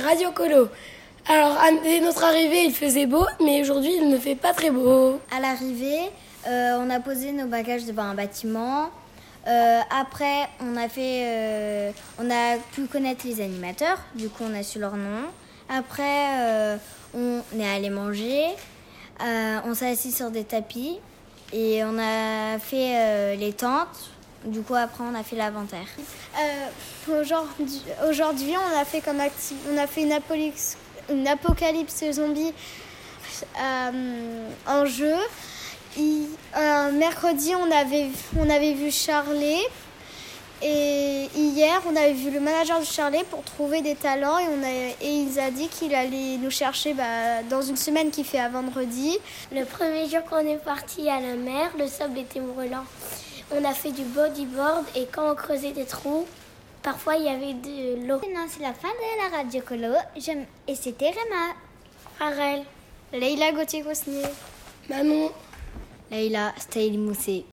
Radio Colo. Alors, dès notre arrivée, il faisait beau, mais aujourd'hui, il ne fait pas très beau. À l'arrivée, euh, on a posé nos bagages devant un bâtiment. Euh, après, on a fait, euh, on a pu connaître les animateurs. Du coup, on a su leur nom. Après, on est allé manger. on s'est assis sur des tapis et on a fait les tentes. Du coup, après, on a fait l'inventaire. Aujourd'hui, on a fait comme on a fait une apocalypse, une apocalypse zombie en jeu. Un mercredi, on avait, on avait vu Charlet. Et hier, on avait vu le manager de Charlet pour trouver des talents et, on a, et il a dit qu'il allait nous chercher bah, dans une semaine qui fait à vendredi. Le premier jour qu'on est parti à la mer, le sable était brûlant. On a fait du bodyboard et quand on creusait des trous, parfois il y avait de l'eau. Maintenant, c'est la fin de la radio colo et c'était Réma. Farel. Leila Gauthier-Cosnier. Manon. Leila Staïl Moussé.